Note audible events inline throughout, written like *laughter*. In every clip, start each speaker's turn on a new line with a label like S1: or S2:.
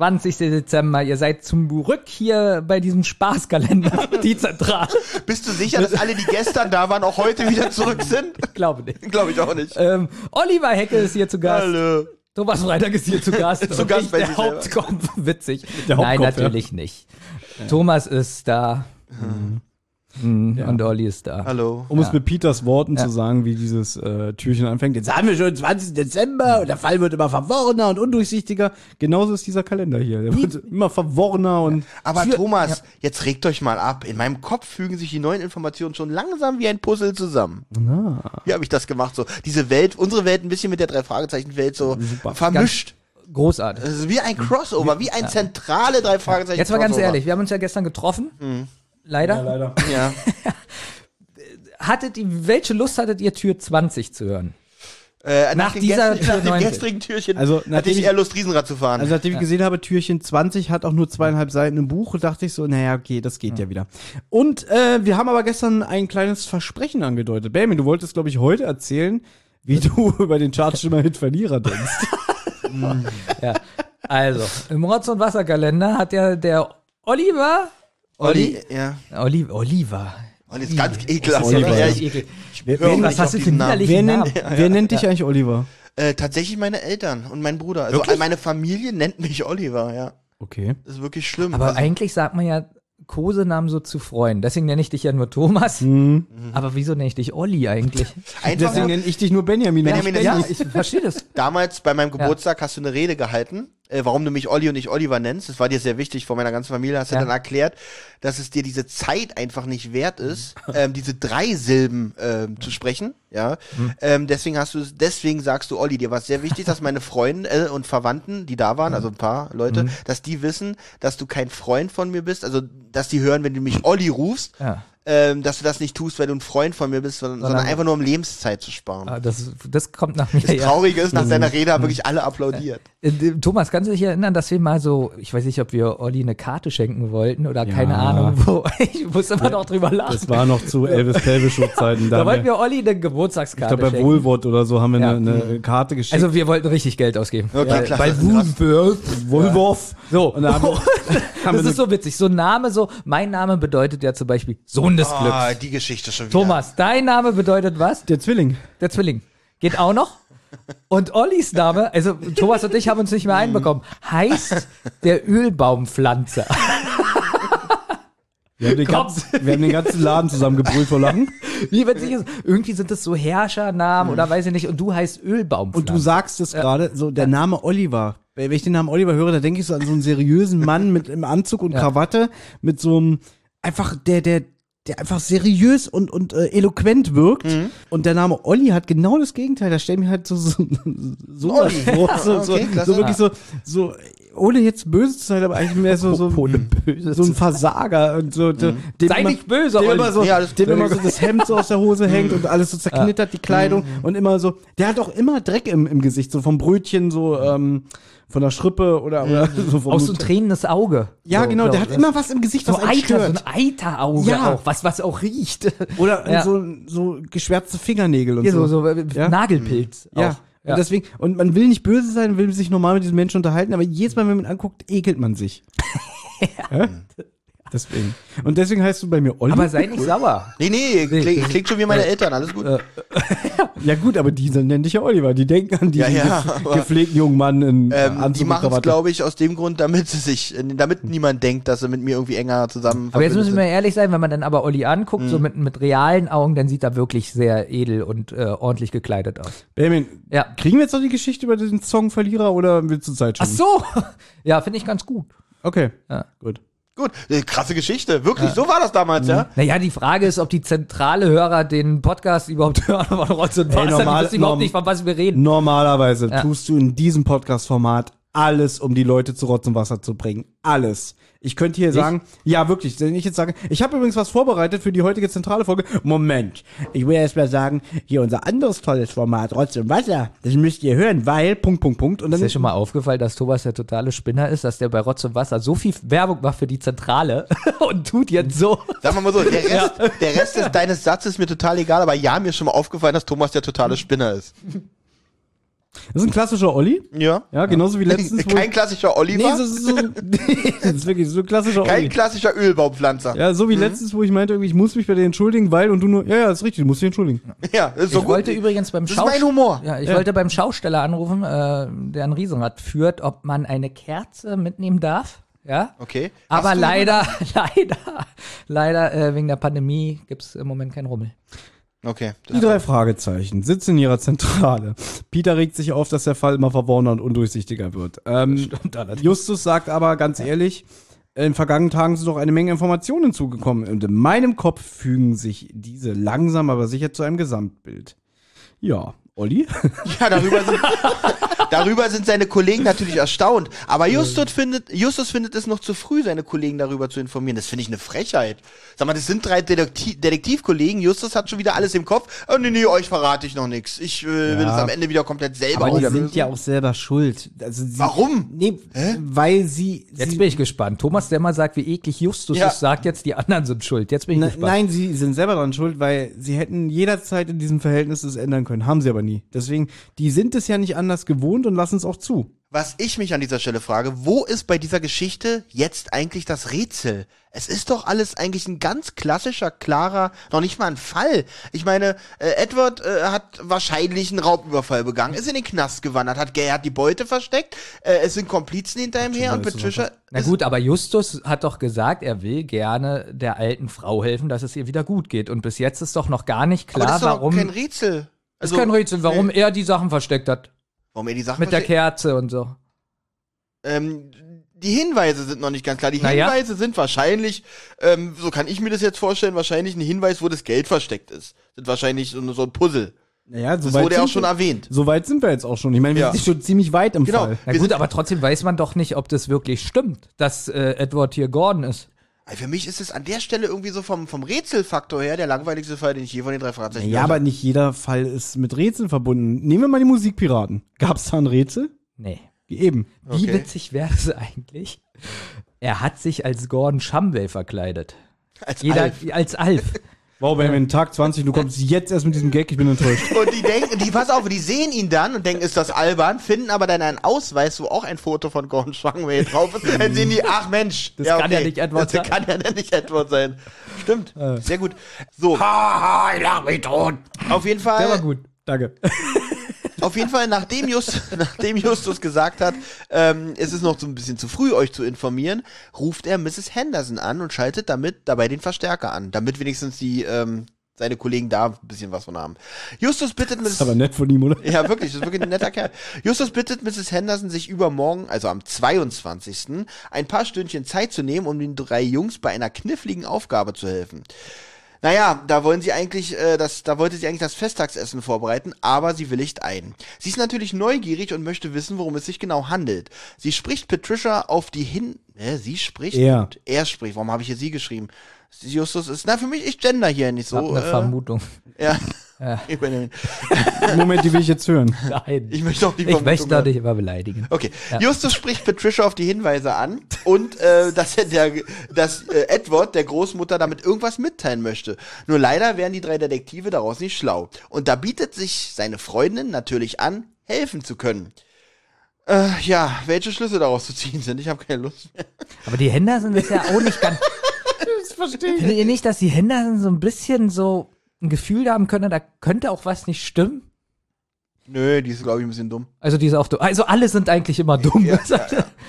S1: 20. Dezember, ihr seid zurück hier bei diesem Spaßkalender, *laughs* die Zentrale.
S2: Bist du sicher, dass alle, die gestern da waren, auch heute wieder zurück sind?
S1: Ich glaube nicht.
S2: Glaube ich auch nicht.
S1: Ähm, Oliver Hecke ist hier zu Gast.
S2: Hallo.
S1: Thomas Freitag ist hier zu Gast. *laughs*
S2: Zu Gast
S1: ich,
S2: bei
S1: der. Hauptkopf. Witzig.
S3: Der
S1: Nein,
S3: Hauptkopf, ja.
S1: natürlich nicht. Thomas ist da. Mhm. Und Olli ist da.
S2: Hallo.
S3: Um es mit Peters Worten
S1: Ja.
S3: zu sagen, wie dieses äh, Türchen anfängt. Jetzt haben wir schon 20. Dezember und der Fall wird immer verworrener und undurchsichtiger. Genauso ist dieser Kalender hier. Der wird immer verworrener und
S2: Aber
S1: Für-
S2: Thomas, jetzt regt euch mal ab. In meinem Kopf fügen sich die neuen Informationen schon langsam wie ein Puzzle zusammen. Wie habe ich das gemacht? So diese Welt, unsere Welt ein bisschen mit der drei Fragezeichen Welt so vermischt.
S1: Großartig.
S2: Es ist wie ein Crossover, wie ein zentrale drei Fragezeichen.
S1: Jetzt mal ganz
S2: Crossover.
S1: ehrlich, wir haben uns ja gestern getroffen. Leider.
S3: leider.
S2: Ja. *laughs* *laughs*
S1: Hattet ihr, welche Lust hattet ihr, Tür 20 zu hören?
S2: Äh,
S1: Nach
S2: dem
S1: dieser Tür
S2: nach dem
S1: 90.
S2: gestrigen Türchen
S3: Also,
S2: hatte ich
S3: ich-
S2: eher Lust, Riesenrad zu fahren.
S3: Also nachdem ich gesehen habe, Türchen 20 hat auch nur zweieinhalb Seiten im Buch, dachte ich so, naja, okay, das geht ja, wieder. Und äh, wir haben aber gestern ein kleines Versprechen angedeutet. Benjamin, du wolltest, glaube ich, heute erzählen, wie du *laughs* über den Chartstimmer-Hit Verlierer denkst.
S1: Ja. Also, im Rotz- und Wasserkalender hat ja der Oliver.
S2: Olli, ja.
S1: Oli, Oliver.
S2: Olli ist ganz ekelhaft.
S1: Ist ja?
S2: Ja, ich,
S1: eklig.
S3: Wer,
S2: höre
S3: wer,
S1: Was hast du für
S2: Namen.
S3: wer, nennt, wer nennt dich eigentlich Oliver?
S2: Äh, tatsächlich meine Eltern und mein Bruder. Also
S1: Wirklich?
S2: meine Familie nennt mich Oliver, ja.
S3: Okay.
S2: Das ist wirklich schlimm.
S1: Aber
S2: also,
S1: eigentlich sagt man ja Kosenamen so zu Freunden. Deswegen nenne ich dich ja nur Thomas.
S3: Mhm.
S1: Aber wieso nenne ich dich Olli eigentlich? *laughs*
S2: einfach
S3: Deswegen nenne ich dich nur Benjamin.
S2: Benjamin
S3: ich
S2: ist
S1: ja, ich verstehe das.
S2: damals bei meinem Geburtstag hast du eine Rede gehalten, äh, warum du mich Olli und nicht Oliver nennst. Das war dir sehr wichtig vor meiner ganzen Familie. Hast du
S1: Ja.
S2: dann erklärt, dass es dir diese Zeit einfach nicht wert ist, ähm, diese drei Silben ähm, zu sprechen. Ja,
S1: Hm.
S2: ähm, deswegen hast du es, deswegen sagst du Olli. Dir war es sehr wichtig, dass meine Freunde äh, und Verwandten, die da waren, also ein paar Leute,
S1: Hm.
S2: dass die wissen, dass du kein Freund von mir bist. Also, dass die hören, wenn du mich Olli rufst,
S1: Ja.
S2: Ähm, dass du das nicht tust, weil du ein Freund von mir bist, sondern, sondern einfach nur um Lebenszeit zu sparen.
S1: Ah, Das, das kommt nach mir.
S2: Das
S1: ja.
S2: Traurige ist, nach deiner Rede haben wirklich alle applaudiert.
S1: Äh, Thomas, kannst du dich erinnern, dass wir mal so, ich weiß nicht, ob wir Olli eine Karte schenken wollten oder
S3: Ja.
S1: keine Ahnung wo. *laughs* Ich muss immer noch drüber lachen.
S3: Das war noch zu Elvis Pelvis Show Zeiten.
S1: da
S3: Da
S1: wollten
S3: wir,
S1: Olli eine
S3: ich
S1: Geburtstagskarte
S3: glaube, bei
S1: schenken.
S3: Wohlwort oder so haben wir
S1: Ja.
S3: eine, eine Karte geschickt.
S1: Also wir wollten richtig Geld ausgeben.
S2: Okay, klasse.
S1: Bei Woolworth. So.
S3: Und da haben wir, *laughs* haben
S1: Das ist so witzig. So ein Name, so, mein Name bedeutet ja zum Beispiel Sohn des Glücks.
S2: Ah, die Geschichte schon wieder.
S1: Thomas, dein Name bedeutet was?
S3: der Zwilling.
S1: Der Zwilling. Geht auch noch? Und Ollis Name, also Thomas und ich haben uns nicht mehr einbekommen, heißt der Ölbaumpflanzer.
S3: Wir haben den, ganzen, wir haben den ganzen Laden zusammengebrüllt vor Lachen. *laughs*
S1: Wie witzig ist, irgendwie sind das so Herrschernamen oder weiß ich nicht, und du heißt Ölbaumpflanzer.
S3: Und du sagst es gerade, so der Name Oliver. Wenn ich den Namen Oliver höre, da denke ich so an so einen seriösen Mann mit im Anzug und
S1: Ja.
S3: Krawatte, mit so einem einfach der der der einfach seriös und und äh, eloquent wirkt.
S2: Mhm.
S3: Und der Name Olli hat genau das Gegenteil. Da stellt mir halt so so, so, so,
S2: Okay,
S3: so,
S2: klasse.
S3: so wirklich so so ohne jetzt böse zu sein, aber eigentlich mehr so so,
S1: Ohne böse
S3: so ein Versager und so dem
S1: Sei
S3: immer-
S1: nicht böse,
S3: dem immer so,
S2: Ja,
S3: dem immer so das Hemd so aus der Hose
S1: Mhm. *laughs*
S3: hängt und alles so zerknittert, die Kleidung und immer so, der hat auch immer Dreck im, im Gesicht, so vom Brötchen, so ähm, von der Schrippe oder, oder so vom
S1: Aus so ein tränendes Auge.
S3: Ja,
S1: so,
S3: genau,
S1: so,
S3: der hat immer was im Gesicht,
S1: so
S3: was
S1: Eiter, so
S3: stört.
S1: ein Eiterauge
S3: Ja.
S1: auch, was, was auch riecht.
S3: Oder
S1: Ja.
S3: so, so geschwärzte Fingernägel und
S1: Hier so,
S3: so.
S1: so äh,
S3: Ja.
S1: Nagelpilz.
S3: Ja. Und deswegen, und man will nicht böse sein, will sich normal mit diesen Menschen unterhalten, aber jedes Mal, wenn man ihn anguckt, ekelt man sich. *laughs* ja. Deswegen. Und deswegen heißt du bei mir Olli.
S1: Aber sei nicht sauer.
S2: Nee, nee, klingt, klingt schon wie meine Eltern, alles gut. *laughs*
S3: ja gut, aber die nennen dich ja Oliver. Die denken an diesen
S2: Ja, ja,
S3: gepflegten jungen Mann in
S2: Ähm,
S3: Anzug
S2: die machen es, glaube ich, aus dem Grund, damit sie sich, äh, damit niemand denkt, dass sie mit mir irgendwie enger zusammen
S1: Aber jetzt müssen wir ehrlich sein, wenn man dann aber Olli anguckt,
S3: Mhm.
S1: so mit, mit realen Augen, dann sieht er wirklich sehr edel und äh, ordentlich gekleidet aus.
S3: Benjamin,
S1: Ja.
S3: kriegen wir jetzt noch die Geschichte über den Song Verlierer oder willst du Zeit
S1: Ach
S3: schieben?
S1: so. *laughs* Ja, finde ich ganz gut.
S3: Okay,
S1: Ja.
S3: gut.
S2: Gut, äh, krasse Geschichte, wirklich, so war das damals, ja?
S1: Naja, die Frage ist, ob die zentrale Hörer den Podcast überhaupt *laughs* hören von Rotz und Wasser.
S3: normal-
S1: die wissen überhaupt nicht, von was wir reden.
S3: Normalerweise
S1: Ja.
S3: tust du in diesem Podcast-Format alles, um die Leute zu Rotz und Wasser zu bringen. Alles. Ich könnte hier sagen, ja wirklich, wenn ich jetzt sage, ich habe übrigens was vorbereitet für die heutige zentrale Folge. Moment, ich will erst mal sagen, hier unser anderes tolles Format, Rotz und Wasser, das müsst ihr hören, weil, Punkt, Punkt, Punkt. Und
S1: Ist
S3: dann
S1: dir schon mal aufgefallen, dass Thomas der totale Spinner ist, dass der bei Rotz und Wasser so viel Werbung macht für die Zentrale *laughs* und tut jetzt so.
S2: Sagen wir mal so, der Rest, der Rest des, deines Satzes ist mir total egal, aber ja, mir ist schon mal aufgefallen, dass Thomas der totale Spinner ist.
S3: Das ist ein klassischer Olli.
S2: Ja.
S3: Ja, genauso wie letztens. wo
S2: Kein klassischer Oliver,
S3: Nee, so, so, so, *laughs* das ist wirklich so ein klassischer
S2: kein
S3: Olli.
S2: klassischer Ölbaumpflanzer. Ja,
S3: Ja, so wie letztens, wo ich meinte, irgendwie, ich muss mich bei dir entschuldigen, weil und du nur, ja, ja, ist richtig, du musst dich entschuldigen.
S2: das ist so
S1: ich
S2: gut.
S1: wollte übrigens beim
S2: das ist mein
S1: Schauspieler.
S2: Humor.
S1: Ja, ich
S3: Ja.
S1: wollte beim Schausteller anrufen, äh, der ein Riesenrad führt, ob man eine Kerze mitnehmen darf. Ja.
S2: Okay.
S1: Aber
S2: du-
S1: leider, *laughs* leider, leider äh, wegen der Pandemie gibt's im Moment keinen Rummel.
S2: Okay.
S3: Die drei Fragezeichen sitzen in ihrer Zentrale. Peter regt sich auf, dass der Fall immer verworrener und undurchsichtiger wird. Ähm, Justus sagt aber ganz ehrlich, in vergangenen Tagen sind doch eine Menge Informationen hinzugekommen. Und in meinem Kopf fügen sich diese langsam, aber sicher zu einem Gesamtbild. Ja, Olli? *laughs*
S2: Ja, darüber sind, darüber sind seine Kollegen natürlich erstaunt. Aber Justus findet, Justus findet es noch zu früh, seine Kollegen darüber zu informieren. Das finde ich eine Frechheit. Sag mal, das sind drei Detektiv Detektivkollegen. Justus hat schon wieder alles im Kopf. Oh, nee, nee, euch verrate ich noch nichts. Ich äh, will
S3: Ja.
S2: es am Ende wieder komplett selber
S3: Aber die sind ja auch selber schuld. Also sie,
S2: Warum?
S3: Nee, weil sie.
S1: Jetzt
S3: sie
S1: bin ich gespannt. Thomas, der mal sagt, wie eklig Justus
S2: Ja.
S1: ist, sagt jetzt, die anderen sind schuld. Jetzt bin ich
S3: Ne-
S1: gespannt.
S3: Nein, sie sind selber dran schuld, weil sie hätten jederzeit in diesem Verhältnis es ändern können. Haben sie aber nie. Deswegen, die sind es ja nicht anders gewohnt und lassen es auch zu.
S2: Was ich mich an dieser Stelle frage, wo ist bei dieser Geschichte jetzt eigentlich das Rätsel? Es ist doch alles eigentlich ein ganz klassischer, klarer, noch nicht mal ein Fall. Ich meine, äh, Edward äh, hat wahrscheinlich einen Raubüberfall begangen, ist in den Knast gewandert, hat, hat die Beute versteckt, äh, es sind Komplizen hinter ihm her und Patricia.
S1: Na gut, aber Justus hat doch gesagt, er will gerne der alten Frau helfen, dass es ihr wieder gut geht. Und bis jetzt ist doch noch gar nicht
S2: aber das
S1: klar,
S2: ist doch
S1: warum.
S2: kein Rätsel.
S1: Ist kein Rätsel, warum er die Sachen versteckt hat.
S2: Warum er die Sachen
S1: Mit der Kerze und so.
S2: ähm, die Hinweise sind noch nicht ganz klar. Die
S1: Na ja.
S2: Hinweise sind wahrscheinlich, ähm, so kann ich mir das jetzt vorstellen, wahrscheinlich ein Hinweis, wo das Geld versteckt ist. Sind wahrscheinlich so, so ein Puzzle.
S3: Naja, so
S2: Das
S3: weit
S2: wurde ja auch schon
S3: wir-
S2: erwähnt.
S3: So weit sind wir jetzt auch schon. Ich meine, wir
S2: Ja.
S3: sind schon ziemlich weit im
S2: Genau.
S3: Fall.
S1: Na
S2: Wir
S1: gut,
S2: sind-
S1: aber trotzdem weiß man doch nicht, ob das wirklich stimmt, dass äh, Edward hier Gordon ist.
S2: Für mich ist es an der Stelle irgendwie so vom, vom Rätselfaktor her der langweiligste Fall, den ich je von den drei Fragezeichen
S3: Ja, aber nicht jeder Fall ist mit Rätseln verbunden. Nehmen wir mal die Musikpiraten. Gab es da ein Rätsel?
S1: Nee.
S3: Eben.
S1: Wie
S2: Okay.
S1: witzig wäre es eigentlich? Er hat sich als Gordon Shumway verkleidet.
S2: Als
S1: Jeder
S2: Alf.
S1: als Alf.
S3: Wow, Benjamin, Tag 20, du kommst jetzt erst mit diesem Gag, ich bin enttäuscht. *laughs*
S2: Und die denken, die, pass auf, die sehen ihn dann und denken, ist das albern, finden aber dann einen Ausweis, wo auch ein Foto von Gordon Schwangway drauf ist. Dann sehen die, ach Mensch,
S1: Das kann ja nicht Edward
S2: das
S1: sein.
S2: kann ja nicht Edward sein. Stimmt, sehr gut. So,
S1: Haha, ich lach mich tot.
S2: auf jeden Fall.
S1: Der war gut.
S3: Danke.
S2: Auf jeden Fall, nachdem, Just, *laughs* nachdem Justus gesagt hat, ähm, es ist noch so ein bisschen zu früh, euch zu informieren, ruft er Mrs. Henderson an und schaltet damit dabei den Verstärker an, damit wenigstens die ähm, seine Kollegen da ein bisschen was von haben. Justus bittet Mrs.
S3: Ist aber nett von ihm, oder?
S2: Ja, wirklich, das ist wirklich ein netter Kerl. Justus bittet Mrs. Henderson, sich übermorgen, also am 22., ein paar Stündchen Zeit zu nehmen, um den drei Jungs bei einer kniffligen Aufgabe zu helfen. Naja, da wollen sie eigentlich, äh, das, da wollte sie eigentlich das Festtagsessen vorbereiten, aber sie willigt ein. Sie ist natürlich neugierig und möchte wissen, worum es sich genau handelt. Sie spricht Patricia auf die hin, äh, sie spricht?
S3: Er.
S2: Und er spricht. Warum habe ich hier sie geschrieben? Justus ist, na, für mich, ich gender hier nicht
S1: Ich hab
S2: so.
S1: eine
S2: äh,
S1: Vermutung.
S2: ja. *laughs*
S1: Ja.
S2: Ich, bin, *laughs*
S3: Moment, die will ich jetzt hören.
S1: Nein.
S2: ich möchte auch die
S1: Ich möchte
S2: hören.
S1: dich immer beleidigen.
S2: Okay,
S1: Ja.
S2: Justus spricht Patricia auf die Hinweise an und äh, *laughs* dass er der, dass äh, Edward der Großmutter damit irgendwas mitteilen möchte. Nur leider wären die drei Detektive daraus nicht schlau. Und da bietet sich seine Freundin natürlich an, helfen zu können. Äh, ja, welche Schlüsse daraus zu ziehen sind, ich habe keine Lust mehr.
S1: Aber die Henderson ist ja auch nicht ganz. *laughs*
S3: Das verstehe
S1: Findet ihr nicht, dass die Henderson so ein bisschen so ein Gefühl haben können, da könnte auch was nicht stimmen?
S2: Nö, die ist, glaube ich, ein bisschen dumm.
S1: Also die ist auch dumm. Also alle sind eigentlich immer dumm. *laughs*
S2: Ja,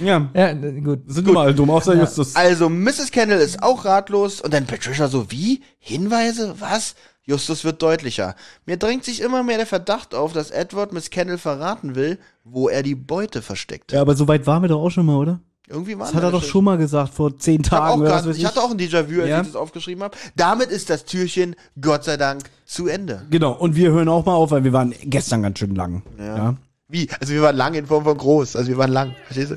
S3: Ja,
S1: Ja, n- gut.
S3: sind immer alle dumm, außer Justus.
S2: Also, Mrs. Kendall ist auch ratlos und dann Patricia so, wie? Hinweise? Was? Justus wird deutlicher. Mir drängt sich immer mehr der Verdacht auf, dass Edward Miss Kendall verraten will, wo er die Beute versteckt.
S3: Ja, aber so weit waren wir doch auch schon mal, oder?
S2: Irgendwie war
S3: Das hat er doch schon mal gesagt, vor zehn
S2: Ich,
S3: Tagen. oder was
S2: grad, ich hatte auch ein Déjà-vu, als
S3: Ja.
S2: ich das aufgeschrieben habe. Damit ist das Türchen, Gott sei Dank, zu Ende.
S3: Genau, und wir hören auch mal auf, weil wir waren gestern ganz schön lang. Ja.
S2: Wie? Also wir waren lang in Form von groß. Also wir waren lang. Verstehst du?